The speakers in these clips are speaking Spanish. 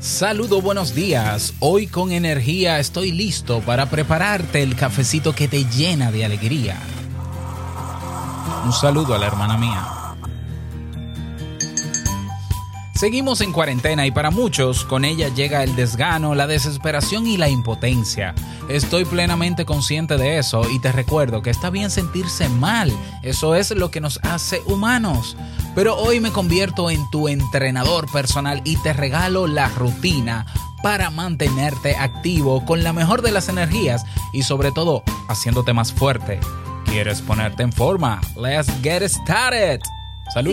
Saludo, buenos días. Hoy con energía estoy listo para prepararte el cafecito que te llena de alegría. Un saludo a la hermana mía. Seguimos en cuarentena y para muchos con ella llega el desgano, la desesperación y la impotencia. Estoy plenamente consciente de eso y te recuerdo que está bien sentirse mal. Eso es lo que nos hace humanos. Pero hoy me convierto en tu entrenador personal y te regalo la rutina para mantenerte activo con la mejor de las energías y sobre todo haciéndote más fuerte. ¿Quieres ponerte en forma? Let's get started. Salud.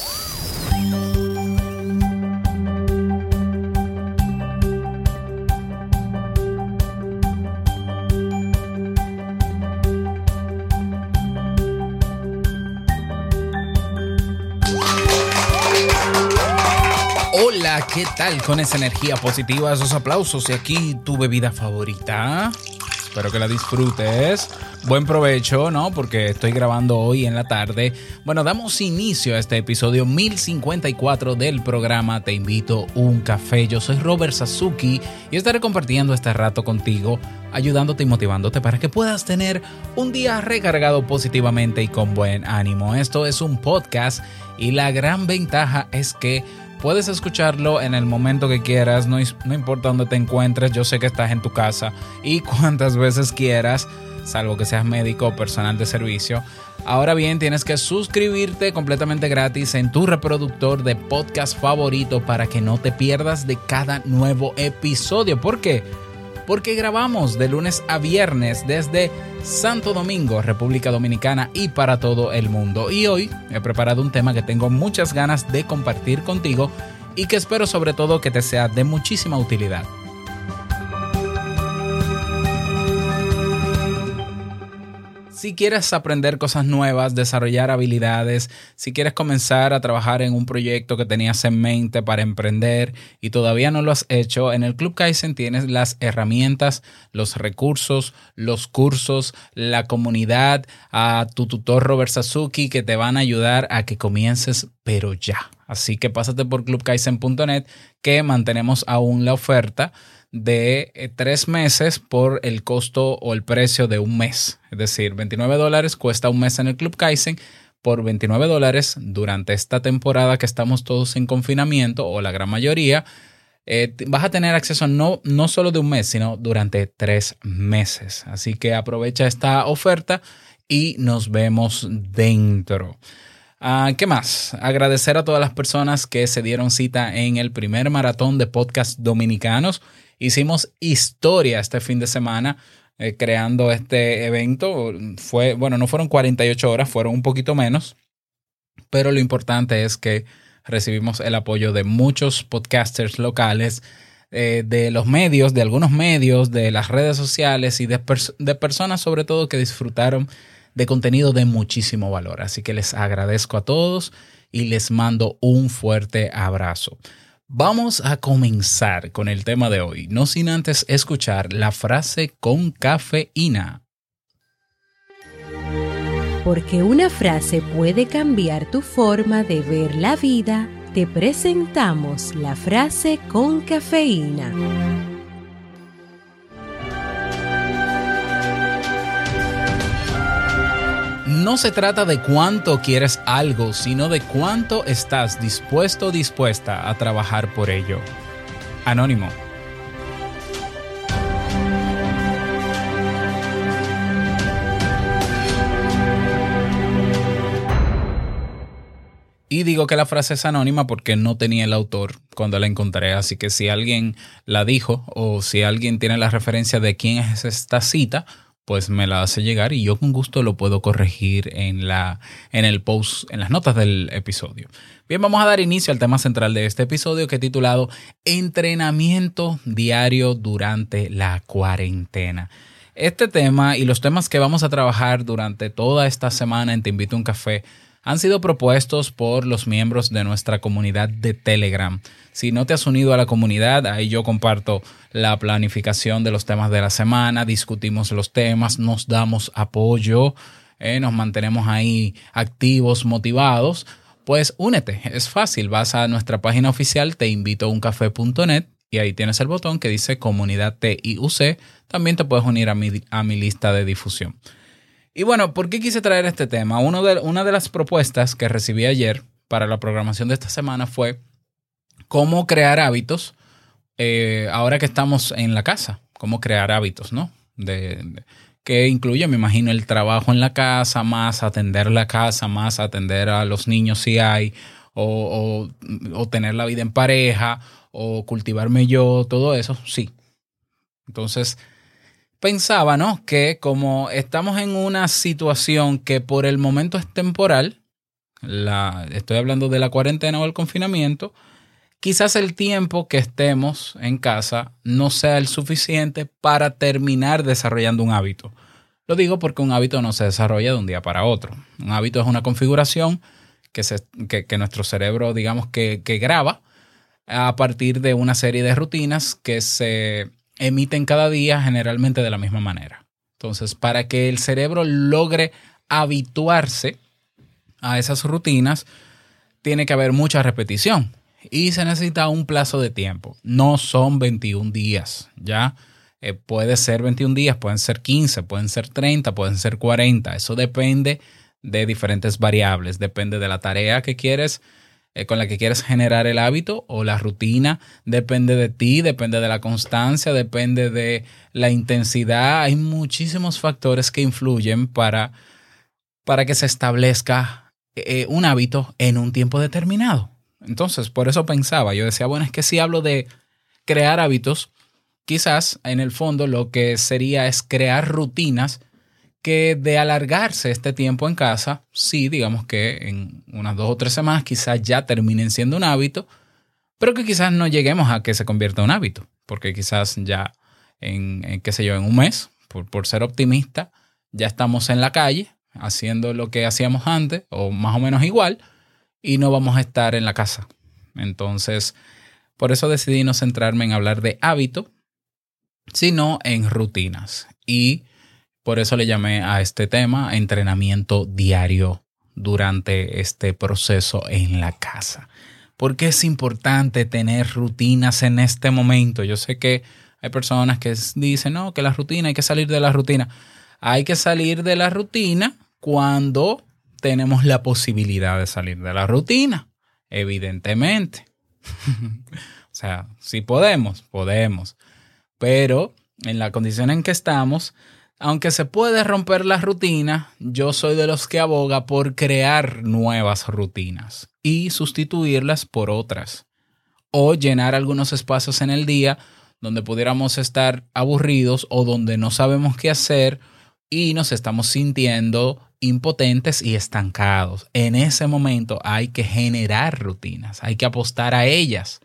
Hola, ¿qué tal con esa energía positiva, esos aplausos y aquí tu bebida favorita? Espero que la disfrutes. Buen provecho, ¿no? Porque estoy grabando hoy en la tarde. Bueno, damos inicio a este episodio 1054 del programa Te invito un café. Yo soy Robert Sasuki y estaré compartiendo este rato contigo, ayudándote y motivándote para que puedas tener un día recargado positivamente y con buen ánimo. Esto es un podcast y la gran ventaja es que Puedes escucharlo en el momento que quieras, no, importa dónde te encuentres, yo sé que estás en tu casa y cuantas veces quieras, salvo que seas médico o personal de servicio. Ahora bien, tienes que suscribirte completamente gratis en tu reproductor de podcast favorito para que no te pierdas de cada nuevo episodio. ¿Por qué? Porque grabamos de lunes a viernes desde Santo Domingo, República Dominicana y para todo el mundo. Y hoy he preparado un tema que tengo muchas ganas de compartir contigo y que espero sobre todo que te sea de muchísima utilidad. Si quieres aprender cosas nuevas, desarrollar habilidades, si quieres comenzar a trabajar en un proyecto que tenías en mente para emprender y todavía no lo has hecho, en el Club Kaizen tienes las herramientas, los recursos, los cursos, la comunidad, a tu tutor Robert Sasuki que te van a ayudar a que comiences, pero ya. Así que pásate por clubkaizen.net que mantenemos aún la oferta de eh, tres meses por el costo o el precio de un mes. Es decir, 29 dólares cuesta un mes en el Club Kaizen. Por 29 dólares durante esta temporada que estamos todos en confinamiento o la gran mayoría, eh, vas a tener acceso no, no solo de un mes, sino durante tres meses. Así que aprovecha esta oferta y nos vemos dentro. Ah, ¿Qué más? Agradecer a todas las personas que se dieron cita en el primer maratón de podcast dominicanos. Hicimos historia este fin de semana eh, creando este evento. Fue, bueno, no fueron 48 horas, fueron un poquito menos, pero lo importante es que recibimos el apoyo de muchos podcasters locales, eh, de los medios, de algunos medios, de las redes sociales y de, de personas sobre todo que disfrutaron de contenido de muchísimo valor. Así que les agradezco a todos y les mando un fuerte abrazo. Vamos a comenzar con el tema de hoy, no sin antes escuchar la frase con cafeína. Porque una frase puede cambiar tu forma de ver la vida, te presentamos la frase con cafeína. No se trata de cuánto quieres algo, sino de cuánto estás dispuesto o dispuesta a trabajar por ello. Anónimo. Y digo que la frase es anónima porque no tenía el autor cuando la encontré, así que si alguien la dijo o si alguien tiene la referencia de quién es esta cita, pues me la hace llegar y yo con gusto lo puedo corregir en, la, en el post, en las notas del episodio. Bien, vamos a dar inicio al tema central de este episodio que he titulado Entrenamiento diario durante la cuarentena. Este tema y los temas que vamos a trabajar durante toda esta semana en Te Invito a un Café han sido propuestos por los miembros de nuestra comunidad de Telegram. Si no te has unido a la comunidad, ahí yo comparto la planificación de los temas de la semana, discutimos los temas, nos damos apoyo, eh, nos mantenemos ahí activos, motivados. Pues únete, es fácil, vas a nuestra página oficial teinvitouncafé.net y ahí tienes el botón que dice comunidad TIUC. También te puedes unir a mi, a mi lista de difusión. Y bueno, ¿por qué quise traer este tema? Uno de, una de las propuestas que recibí ayer para la programación de esta semana fue cómo crear hábitos eh, ahora que estamos en la casa. Cómo crear hábitos, ¿no? De, que incluye, me imagino, el trabajo en la casa, más atender la casa, más atender a los niños si hay, o, o- o tener la vida en pareja, o cultivarme yo, todo eso, sí. Entonces, pensaba, ¿no? Que como estamos en una situación que por el momento es temporal, estoy hablando de la cuarentena o el confinamiento, quizás el tiempo que estemos en casa no sea el suficiente para terminar desarrollando un hábito. Lo digo porque un hábito no se desarrolla de un día para otro. Un hábito es una configuración que, se, que nuestro cerebro, digamos, que, que graba a partir de una serie de rutinas que se emiten cada día generalmente de la misma manera. Entonces, para que el cerebro logre habituarse a esas rutinas, tiene que haber mucha repetición y se necesita un plazo de tiempo. No son 21 días, ¿ya? Eh, puede ser 21 días, pueden ser 15, pueden ser 30, pueden ser 40. Eso depende de diferentes variables. Depende de la tarea que quieres, eh, con la que quieres generar el hábito o la rutina. Depende de ti, depende de la constancia, depende de la intensidad. Hay muchísimos factores que influyen para, para que se establezca eh, un hábito en un tiempo determinado. Entonces, por eso pensaba, yo decía, bueno, es que si hablo de crear hábitos, quizás en el fondo lo que sería es crear rutinas que de alargarse este tiempo en casa, sí, digamos que en unas dos o tres semanas quizás ya terminen siendo un hábito, pero que quizás no lleguemos a que se convierta en un hábito, porque quizás ya en, qué sé yo, en un mes, por, por ser optimista, ya estamos en la calle haciendo lo que hacíamos antes o más o menos igual y no vamos a estar en la casa. Entonces, por eso decidí no centrarme en hablar de hábito, sino en rutinas. Y por eso le llamé a este tema entrenamiento diario durante este proceso en la casa. ¿Por qué es importante tener rutinas en este momento? Yo sé que hay personas que dicen, no, que la rutina, hay que salir de la rutina. Hay que salir de la rutina cuando tenemos la posibilidad de salir de la rutina, evidentemente. o sea, si podemos, podemos. Pero en la condición en que estamos, aunque se puede romper la rutina, yo soy de los que aboga por crear nuevas rutinas y sustituirlas por otras. O llenar algunos espacios en el día donde pudiéramos estar aburridos o donde no sabemos qué hacer y nos estamos sintiendo impotentes y estancados. En ese momento hay que generar rutinas, hay que apostar a ellas.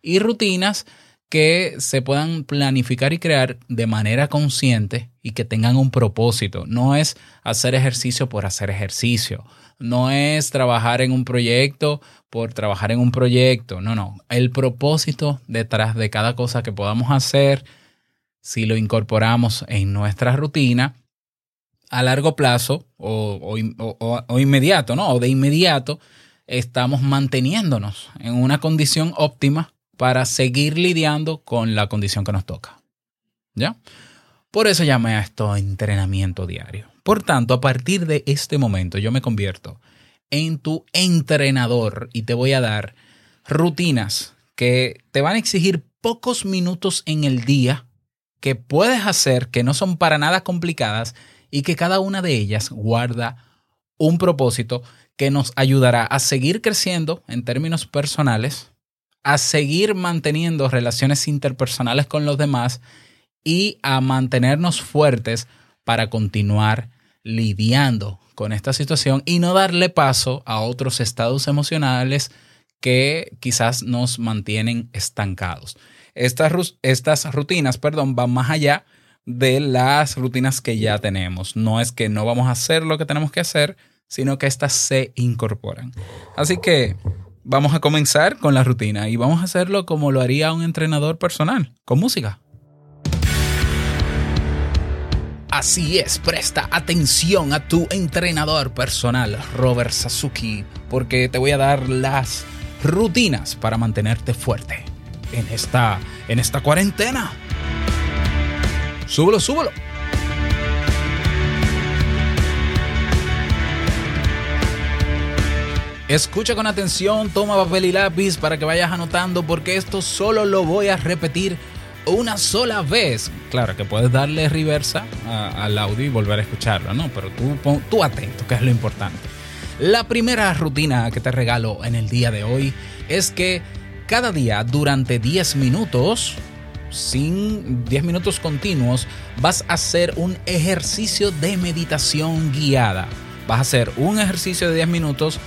Y rutinas que se puedan planificar y crear de manera consciente y que tengan un propósito. No es hacer ejercicio por hacer ejercicio. No es trabajar en un proyecto por trabajar en un proyecto. No, no. El propósito detrás de cada cosa que podamos hacer, si lo incorporamos en nuestra rutina, a largo plazo o, o, o, inmediato, ¿no? O de inmediato, estamos manteniéndonos en una condición óptima para seguir lidiando con la condición que nos toca. ¿Ya? Por eso llamé a esto entrenamiento diario. Por tanto, a partir de este momento yo me convierto en tu entrenador y te voy a dar rutinas que te van a exigir pocos minutos en el día que puedes hacer, que no son para nada complicadas y que cada una de ellas guarda un propósito que nos ayudará a seguir creciendo en términos personales, a seguir manteniendo relaciones interpersonales con los demás y a mantenernos fuertes para continuar lidiando con esta situación y no darle paso a otros estados emocionales que quizás nos mantienen estancados. Estas, estas rutinas, perdón, van más allá de las rutinas que ya tenemos. No es que no vamos a hacer lo que tenemos que hacer, sino que estas se incorporan. Así que vamos a comenzar con la rutina y vamos a hacerlo como lo haría un entrenador personal, con música. Así es, presta atención a tu entrenador personal, Robert Sasuki, porque te voy a dar las rutinas para mantenerte fuerte en esta, en esta cuarentena. Súbelo, súbelo. Escucha con atención, toma papel y lápiz para que vayas anotando porque esto solo lo voy a repetir una sola vez. Claro que puedes darle reversa al audio y volver a escucharlo, ¿no? Pero tú, tú atento, que es lo importante. La primera rutina que te regalo en el día de hoy es que cada día durante 10 minutos, sin 10 minutos continuos, vas a hacer un ejercicio de meditación guiada. Vas a hacer un ejercicio de 10 minutos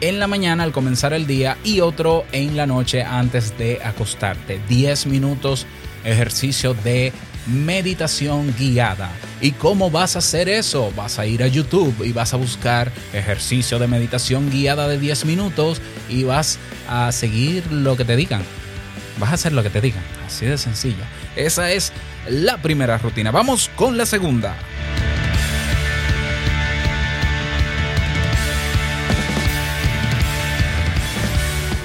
en la mañana al comenzar el día y otro en la noche antes de acostarte. 10 minutos ejercicio de meditación guiada. ¿Y cómo vas a hacer eso? Vas a ir a YouTube y vas a buscar ejercicio de meditación guiada de 10 minutos y vas a seguir lo que te digan. Vas a hacer lo que te digan. Así de sencilla. Esa es la primera rutina. Vamos con la segunda.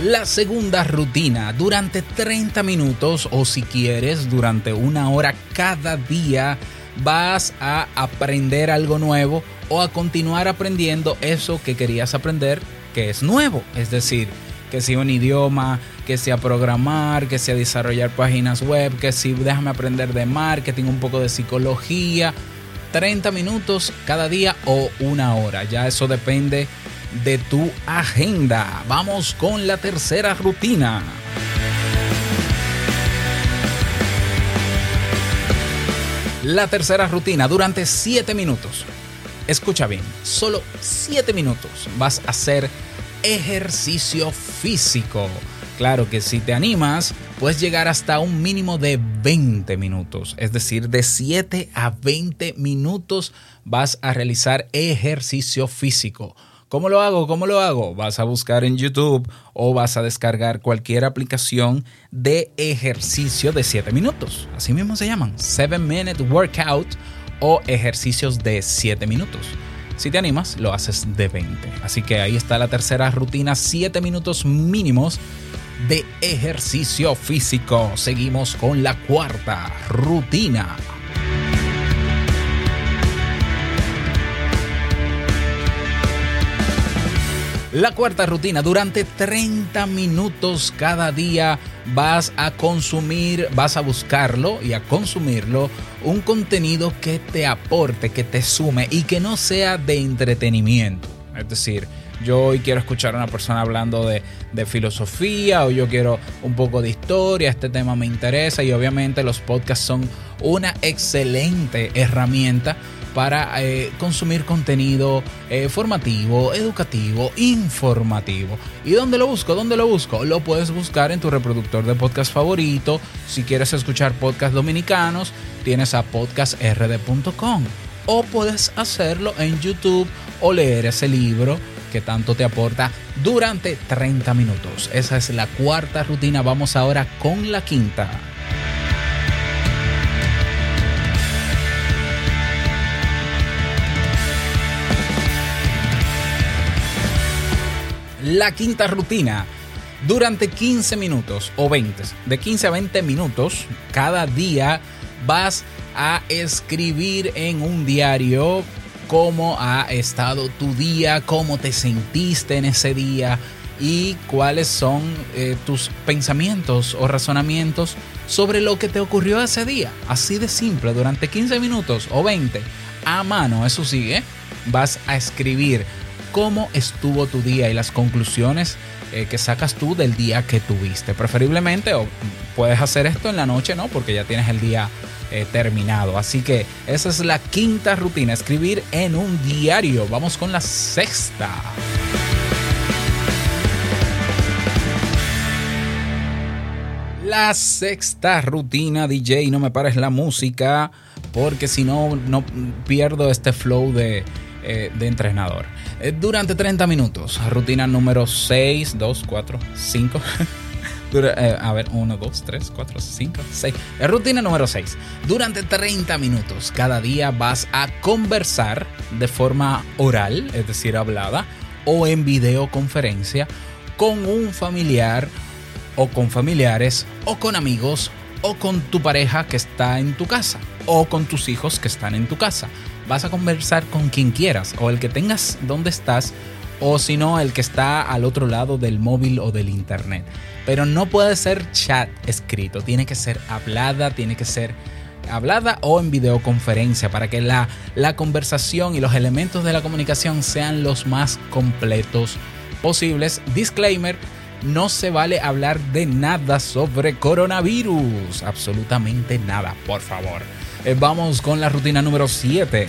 La segunda rutina durante 30 minutos o si quieres durante una hora cada día vas a aprender algo nuevo o a continuar aprendiendo eso que querías aprender que es nuevo. Es decir, que sea un idioma, que sea programar, que sea desarrollar páginas web, que si déjame aprender de marketing, un poco de psicología. 30 minutos cada día o una hora. Ya eso depende de tu agenda. Vamos con la tercera rutina. La tercera rutina durante 7 minutos. Escucha bien, solo 7 minutos vas a hacer ejercicio físico. Claro que si te animas, puedes llegar hasta un mínimo de 20 minutos. Es decir, de 7 a 20 minutos vas a realizar ejercicio físico. ¿Cómo lo hago? ¿Cómo lo hago? Vas a buscar en YouTube o vas a descargar cualquier aplicación de ejercicio de 7 minutos. Así mismo se llaman. 7 Minute Workout o ejercicios de 7 minutos. Si te animas, lo haces de 20. Así que ahí está la tercera rutina, 7 minutos mínimos de ejercicio físico. Seguimos con la cuarta rutina. La cuarta rutina, durante 30 minutos cada día vas a consumir, vas a buscarlo y a consumirlo, un contenido que te aporte, que te sume y que no sea de entretenimiento. Es decir, yo hoy quiero escuchar a una persona hablando de, de filosofía o yo quiero un poco de historia, este tema me interesa y obviamente los podcasts son una excelente herramienta para eh, consumir contenido eh, formativo, educativo, informativo. ¿Y dónde lo busco? ¿Dónde lo busco? Lo puedes buscar en tu reproductor de podcast favorito. Si quieres escuchar podcasts dominicanos, tienes a podcastrd.com. O puedes hacerlo en YouTube o leer ese libro que tanto te aporta durante 30 minutos. Esa es la cuarta rutina. Vamos ahora con la quinta. La quinta rutina. Durante 15 minutos o 20, de 15 a 20 minutos cada día vas a escribir en un diario cómo ha estado tu día, cómo te sentiste en ese día y cuáles son eh, tus pensamientos o razonamientos sobre lo que te ocurrió ese día. Así de simple, durante 15 minutos o 20 a mano, eso sigue, vas a escribir cómo estuvo tu día y las conclusiones eh, que sacas tú del día que tuviste. Preferiblemente, o puedes hacer esto en la noche, ¿no? Porque ya tienes el día eh, terminado. Así que esa es la quinta rutina, escribir en un diario. Vamos con la sexta. La sexta rutina, DJ, no me pares la música, porque si no, no pierdo este flow de, eh, de entrenador. Durante 30 minutos, rutina número 6, 2, 4, 5. Dura- eh, a ver, 1, 2, 3, 4, 5, 6. Eh, Rutina número 6. Durante 30 minutos cada día vas a conversar de forma oral, es decir, hablada, o en videoconferencia con un familiar o con familiares o con amigos o con tu pareja que está en tu casa o con tus hijos que están en tu casa. Vas a conversar con quien quieras o el que tengas donde estás o si no el que está al otro lado del móvil o del internet. Pero no puede ser chat escrito, tiene que ser hablada, tiene que ser hablada o en videoconferencia para que la, la conversación y los elementos de la comunicación sean los más completos posibles. Disclaimer, no se vale hablar de nada sobre coronavirus, absolutamente nada, por favor. Eh, vamos con la rutina número 7.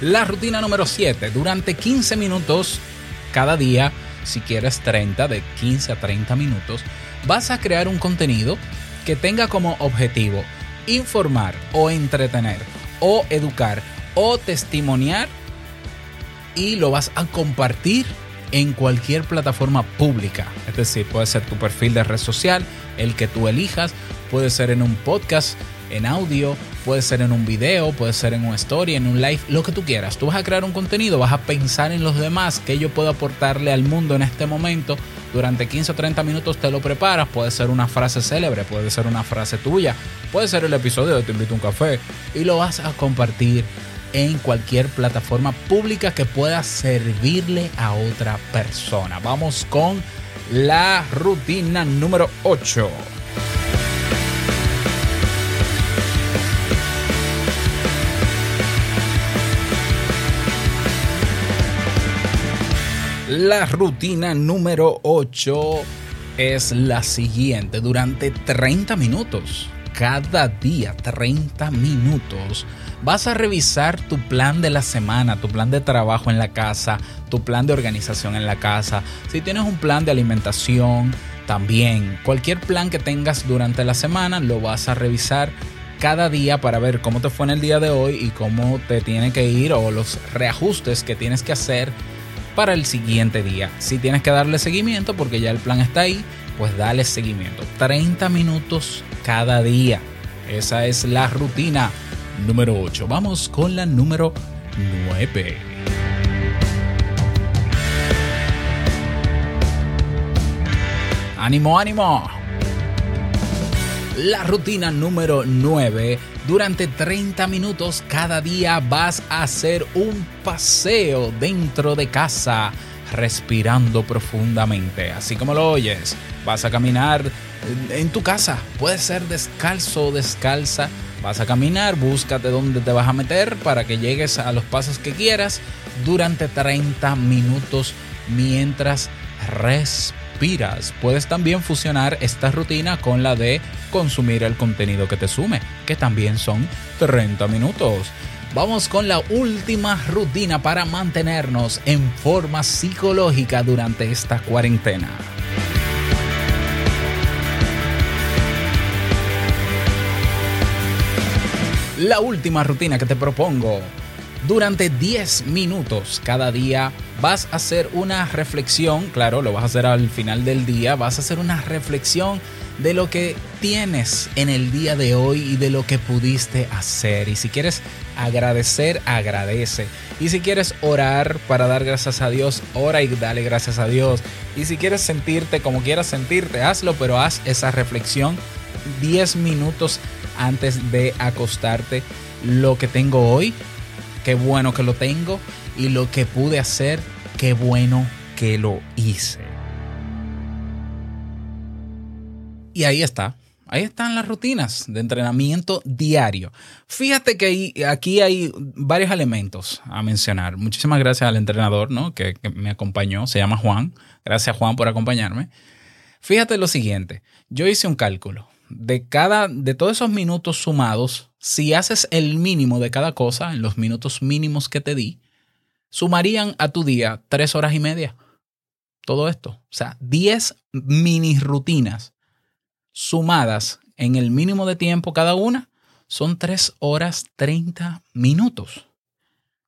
La rutina número 7. Durante 15 minutos cada día, si quieres 30, de 15 a 30 minutos, vas a crear un contenido que tenga como objetivo informar o entretener o educar o testimoniar y lo vas a compartir en cualquier plataforma pública. Es decir, puede ser tu perfil de red social, el que tú elijas, puede ser en un podcast, en audio, puede ser en un video, puede ser en una story, en un live, lo que tú quieras. Tú vas a crear un contenido, vas a pensar en los demás, que yo puedo aportarle al mundo en este momento. Durante 15 o 30 minutos te lo preparas, puede ser una frase célebre, puede ser una frase tuya, puede ser el episodio de Te invito a un café y lo vas a compartir en cualquier plataforma pública que pueda servirle a otra persona. Vamos con la rutina número 8. La rutina número 8 es la siguiente. Durante 30 minutos, cada día 30 minutos, vas a revisar tu plan de la semana, tu plan de trabajo en la casa, tu plan de organización en la casa. Si tienes un plan de alimentación, también cualquier plan que tengas durante la semana lo vas a revisar cada día para ver cómo te fue en el día de hoy y cómo te tiene que ir o los reajustes que tienes que hacer para el siguiente día. Si tienes que darle seguimiento porque ya el plan está ahí, pues dale seguimiento. 30 minutos cada día. Esa es la rutina número 8. Vamos con la número 9. Ánimo, ánimo. La rutina número 9. Durante 30 minutos cada día vas a hacer un paseo dentro de casa, respirando profundamente. Así como lo oyes, vas a caminar en tu casa. Puede ser descalzo o descalza. Vas a caminar, búscate dónde te vas a meter para que llegues a los pasos que quieras durante 30 minutos mientras respiras. Puedes también fusionar esta rutina con la de consumir el contenido que te sume, que también son 30 minutos. Vamos con la última rutina para mantenernos en forma psicológica durante esta cuarentena. La última rutina que te propongo. Durante 10 minutos cada día vas a hacer una reflexión, claro, lo vas a hacer al final del día, vas a hacer una reflexión de lo que tienes en el día de hoy y de lo que pudiste hacer. Y si quieres agradecer, agradece. Y si quieres orar para dar gracias a Dios, ora y dale gracias a Dios. Y si quieres sentirte como quieras sentirte, hazlo, pero haz esa reflexión 10 minutos antes de acostarte. Lo que tengo hoy, qué bueno que lo tengo. Y lo que pude hacer, qué bueno que lo hice. Y ahí está. Ahí están las rutinas de entrenamiento diario. Fíjate que aquí hay varios elementos a mencionar. Muchísimas gracias al entrenador ¿no? que, que me acompañó. Se llama Juan. Gracias Juan por acompañarme. Fíjate lo siguiente. Yo hice un cálculo. De cada, de todos esos minutos sumados, si haces el mínimo de cada cosa, en los minutos mínimos que te di, sumarían a tu día tres horas y media. Todo esto. O sea, 10 mini rutinas sumadas en el mínimo de tiempo cada una son 3 horas 30 minutos.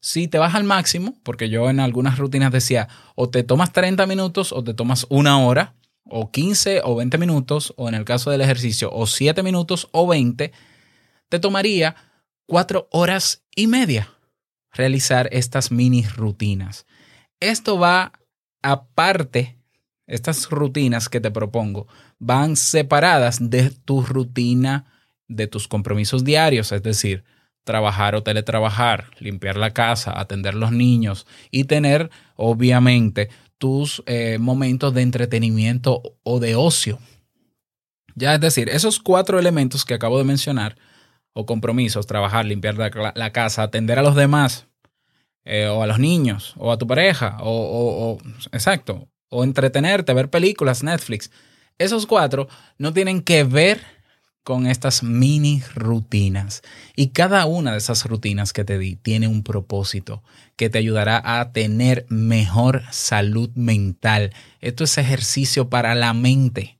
Si te vas al máximo, porque yo en algunas rutinas decía, o te tomas 30 minutos o te tomas una hora, o 15 o 20 minutos, o en el caso del ejercicio, o 7 minutos o 20, te tomaría 4 horas y media realizar estas mini rutinas. Esto va aparte, estas rutinas que te propongo van separadas de tu rutina, de tus compromisos diarios, es decir, trabajar o teletrabajar, limpiar la casa, atender los niños y tener, obviamente, tus eh, momentos de entretenimiento o de ocio. Ya es decir, esos cuatro elementos que acabo de mencionar, o compromisos, trabajar, limpiar la, casa, atender a los demás, eh, o a los niños, o a tu pareja, o, o- o- exacto, o entretenerte, ver películas, Netflix. Esos cuatro no tienen que ver con estas mini rutinas. Y cada una de esas rutinas que te di tiene un propósito que te ayudará a tener mejor salud mental. Esto es ejercicio para la mente.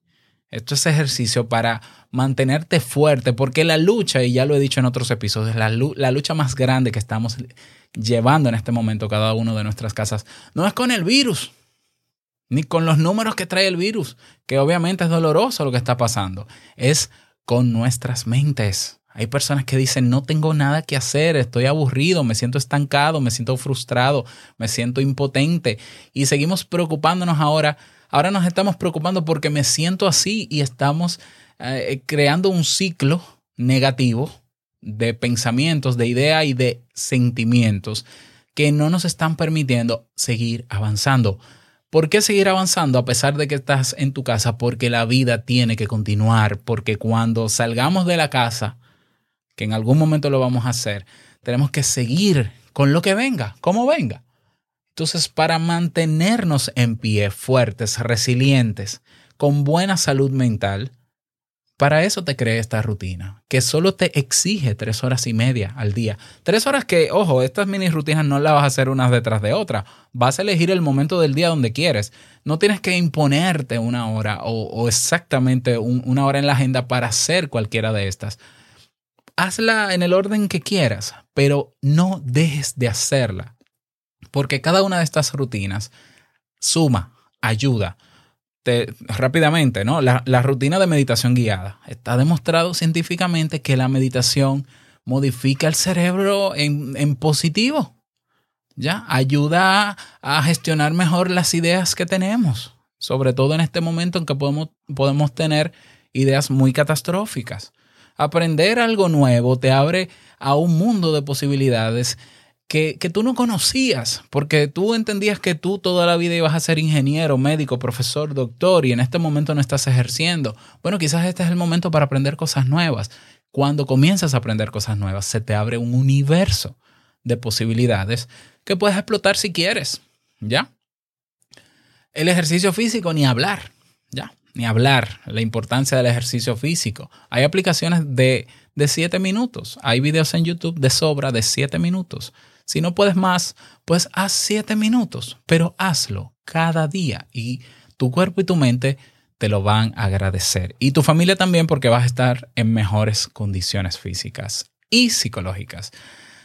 Esto es ejercicio para mantenerte fuerte, porque la lucha, y ya lo he dicho en otros episodios, la, la lucha más grande que estamos llevando en este momento cada uno de nuestras casas no es con el virus, ni con los números que trae el virus, que obviamente es doloroso lo que está pasando, es con nuestras mentes. Hay personas que dicen, no tengo nada que hacer, estoy aburrido, me siento estancado, me siento frustrado, me siento impotente y seguimos preocupándonos ahora. Ahora nos estamos preocupando porque me siento así y estamos eh, creando un ciclo negativo de pensamientos, de ideas y de sentimientos que no nos están permitiendo seguir avanzando. ¿Por qué seguir avanzando a pesar de que estás en tu casa? Porque la vida tiene que continuar, porque cuando salgamos de la casa, que en algún momento lo vamos a hacer, tenemos que seguir con lo que venga, como venga. Entonces, para mantenernos en pie, fuertes, resilientes, con buena salud mental, para eso te creé esta rutina, que solo te exige tres horas y media al día. Tres horas que, ojo, estas mini rutinas no las vas a hacer unas detrás de otra. Vas a elegir el momento del día donde quieres. No tienes que imponerte una hora o, exactamente un- una hora en la agenda para hacer cualquiera de estas. Hazla en el orden que quieras, pero no dejes de hacerla. Porque cada una de estas rutinas suma, ayuda te- rápidamente, ¿no? La, rutina de meditación guiada. Está demostrado científicamente que la meditación modifica el cerebro en, en positivo. ¿Ya? Ayuda a, a gestionar mejor las ideas que tenemos. Sobre todo en este momento en que podemos, podemos tener ideas muy catastróficas. Aprender algo nuevo te abre a un mundo de posibilidades que, que tú no conocías, porque tú entendías que tú toda la vida ibas a ser ingeniero, médico, profesor, doctor, y en este momento no estás ejerciendo. Bueno, quizás este es el momento para aprender cosas nuevas. Cuando comienzas a aprender cosas nuevas, se te abre un universo de posibilidades que puedes explotar si quieres. ¿Ya? El ejercicio físico, ni hablar. ¿Ya? Ni hablar. La importancia del ejercicio físico. Hay aplicaciones de, de 7 minutos. Hay videos en YouTube de sobra de 7 minutos. Si no puedes más, pues haz 7 minutos, pero hazlo cada día y tu cuerpo y tu mente te lo van a agradecer. Y tu familia también porque vas a estar en mejores condiciones físicas y psicológicas.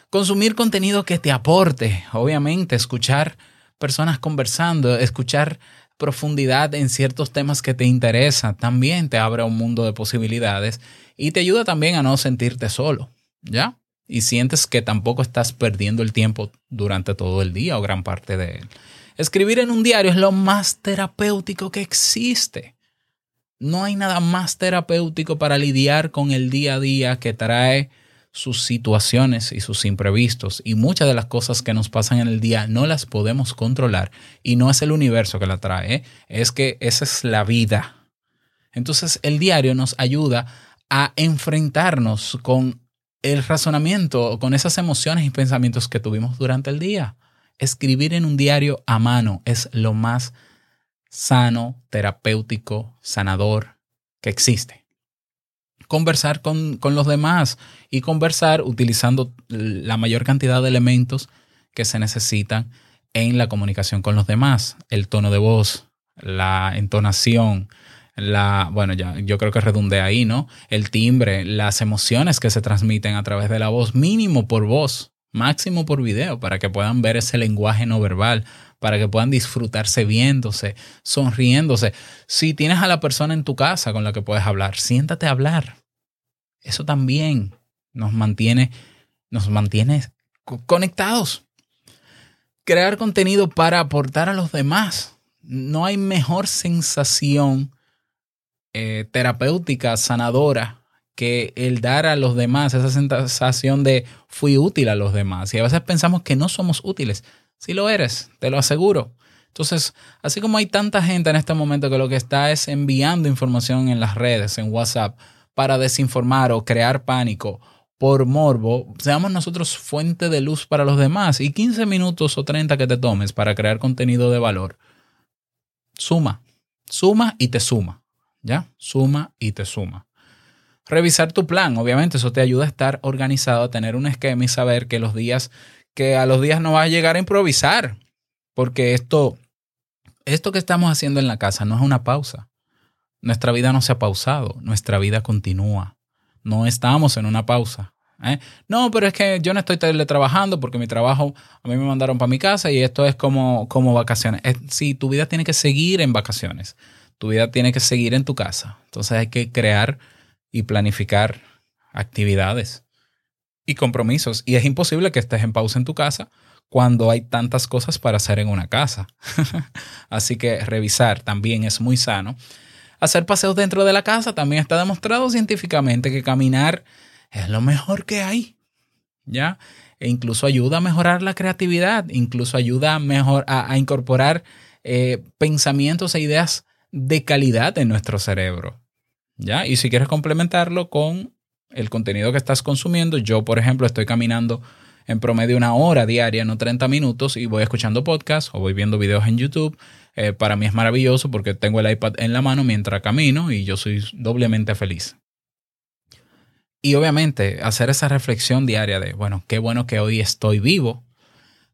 Consumir contenido que te aporte, obviamente, escuchar personas conversando, escuchar profundidad en ciertos temas que te interesan, también te abre un mundo de posibilidades y te ayuda también a no sentirte solo, ¿ya? Y sientes que tampoco estás perdiendo el tiempo durante todo el día o gran parte de él. Escribir en un diario es lo más terapéutico que existe. No hay nada más terapéutico para lidiar con el día a día que trae sus situaciones y sus imprevistos. Y muchas de las cosas que nos pasan en el día no las podemos controlar. Y no es el universo que la trae, ¿eh? es que esa es la vida. Entonces el diario nos ayuda a enfrentarnos con el razonamiento, con esas emociones y pensamientos que tuvimos durante el día. Escribir en un diario a mano es lo más sano, terapéutico, sanador que existe. Conversar con, con los demás y conversar utilizando la mayor cantidad de elementos que se necesitan en la comunicación con los demás. El tono de voz, la entonación, la, bueno, ya yo creo que redundé ahí, ¿no? El timbre, las emociones que se transmiten a través de la voz, mínimo por voz, máximo por video, para que puedan ver ese lenguaje no verbal, para que puedan disfrutarse viéndose, sonriéndose. Si tienes a la persona en tu casa con la que puedes hablar, siéntate a hablar. Eso también nos mantiene, nos mantiene co- conectados. Crear contenido para aportar a los demás. No hay mejor sensación eh, terapéutica, sanadora, que el dar a los demás esa sensación de fui útil a los demás. Y a veces pensamos que no somos útiles. Si lo eres, te lo aseguro. Entonces, así como hay tanta gente en este momento que lo que está es enviando información en las redes, en WhatsApp, para desinformar o crear pánico por morbo, seamos nosotros fuente de luz para los demás y 15 minutos o 30 que te tomes para crear contenido de valor. Suma, suma y te suma, ¿ya? Suma y te suma. Revisar tu plan, obviamente eso te ayuda a estar organizado, a tener un esquema y saber que los días, que a los días no vas a llegar a improvisar, porque esto, esto que estamos haciendo en la casa no es una pausa. Nuestra vida no se ha pausado, nuestra vida continúa. No estamos en una pausa. ¿eh? No, pero es que yo no estoy teletrabajando porque mi trabajo a mí me mandaron para mi casa y esto es como, como vacaciones. Es- sí, tu vida tiene que seguir en vacaciones. Tu vida tiene que seguir en tu casa. Entonces hay que crear y planificar actividades y compromisos. Y es imposible que estés en pausa en tu casa cuando hay tantas cosas para hacer en una casa. Así que revisar también es muy sano. Hacer paseos dentro de la casa también está demostrado científicamente que caminar es lo mejor que hay. ¿Ya? E incluso ayuda a mejorar la creatividad, incluso ayuda a, mejor, a, incorporar eh, pensamientos e ideas de calidad en nuestro cerebro. ¿Ya? Y si quieres complementarlo con el contenido que estás consumiendo, yo, por ejemplo, estoy caminando en promedio una hora diaria, no 30 minutos, y voy escuchando podcasts o voy viendo videos en YouTube. Eh, para mí es maravilloso porque tengo el iPad en la mano mientras camino y yo soy doblemente feliz. Y obviamente hacer esa reflexión diaria de, bueno, qué bueno que hoy estoy vivo,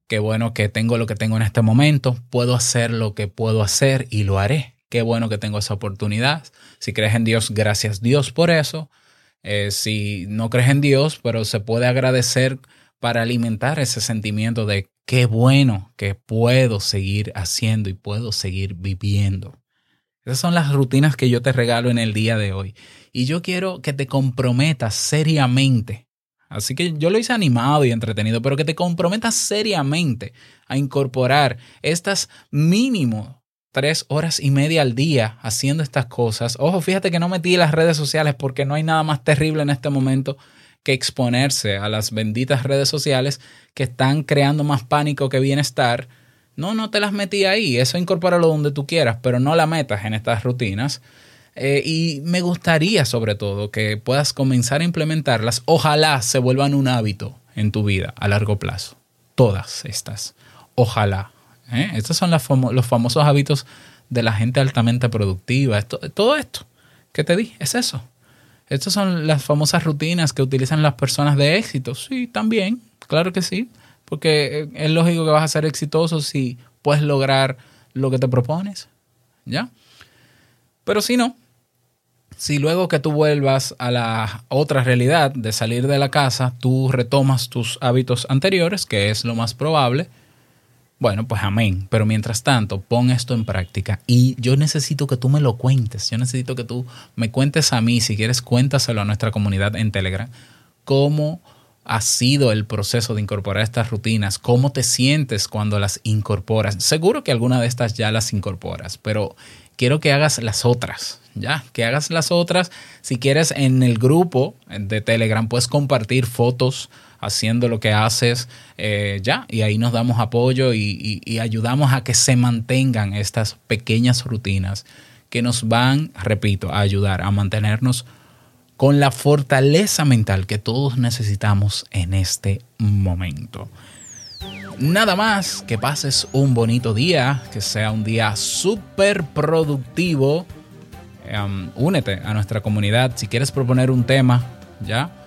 qué bueno que tengo lo que tengo en este momento, puedo hacer lo que puedo hacer y lo haré. Qué bueno que tengo esa oportunidad. Si crees en Dios, gracias Dios por eso. Eh, si no crees en Dios, pero se puede agradecer para alimentar ese sentimiento de qué bueno que puedo seguir haciendo y puedo seguir viviendo. Esas son las rutinas que yo te regalo en el día de hoy. Y yo quiero que te comprometas seriamente. Así que yo lo hice animado y entretenido, pero que te comprometas seriamente a incorporar estas mínimo tres horas y media al día haciendo estas cosas. Ojo, fíjate que no metí las redes sociales porque no hay nada más terrible en este momento que exponerse a las benditas redes sociales que están creando más pánico que bienestar. No, no te las metí ahí. Eso incorpóralo donde tú quieras, pero no la metas en estas rutinas. Eh, y me gustaría sobre todo que puedas comenzar a implementarlas. Ojalá se vuelvan un hábito en tu vida a largo plazo. Todas estas. Ojalá. ¿Eh? Estos son los famosos hábitos de la gente altamente productiva. Todo esto que te di es eso. Estas son las famosas rutinas que utilizan las personas de éxito. Sí, también, claro que sí, porque eh, es lógico que vas a ser exitoso si puedes lograr lo que te propones, ¿ya? Pero si no, si luego que tú vuelvas a la otra realidad de salir de la casa, tú retomas tus hábitos anteriores, que es lo más probable, bueno, pues amén. Pero mientras tanto, pon esto en práctica. Y yo necesito que tú me lo cuentes. Yo necesito que tú me cuentes a mí, si quieres, cuéntaselo a nuestra comunidad en Telegram, cómo ha sido el proceso de incorporar estas rutinas, cómo te sientes cuando las incorporas. Seguro que alguna de estas ya las incorporas, pero quiero que hagas las otras, ¿ya? Que hagas las otras. Si quieres, en el grupo de Telegram puedes compartir fotos haciendo lo que haces, eh, ya, y ahí nos damos apoyo y, ayudamos a que se mantengan estas pequeñas rutinas que nos van, repito, a ayudar a mantenernos con la fortaleza mental que todos necesitamos en este momento. Nada más, que pases un bonito día, que sea un día súper productivo. Um, únete a nuestra comunidad. Si quieres proponer un tema, ya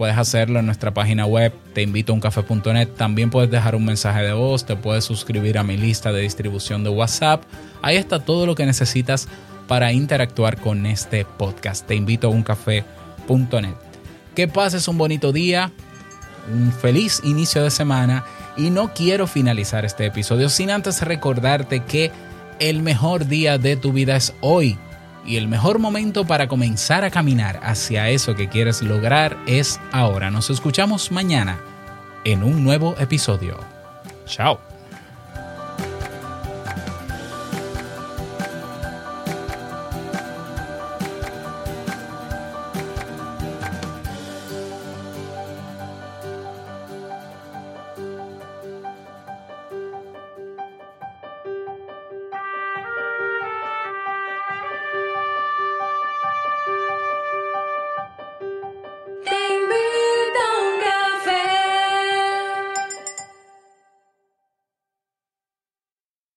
puedes hacerlo en nuestra página web, te invito a uncafe.net. También puedes dejar un mensaje de voz, te puedes suscribir a mi lista de distribución de WhatsApp. Ahí está todo lo que necesitas para interactuar con este podcast. Te invito a uncafe.net. Que pases un bonito día, un feliz inicio de semana y no quiero finalizar este episodio sin antes recordarte que el mejor día de tu vida es hoy y el mejor momento para comenzar a caminar hacia eso que quieres lograr es ahora. Nos escuchamos mañana en un nuevo episodio. Chao.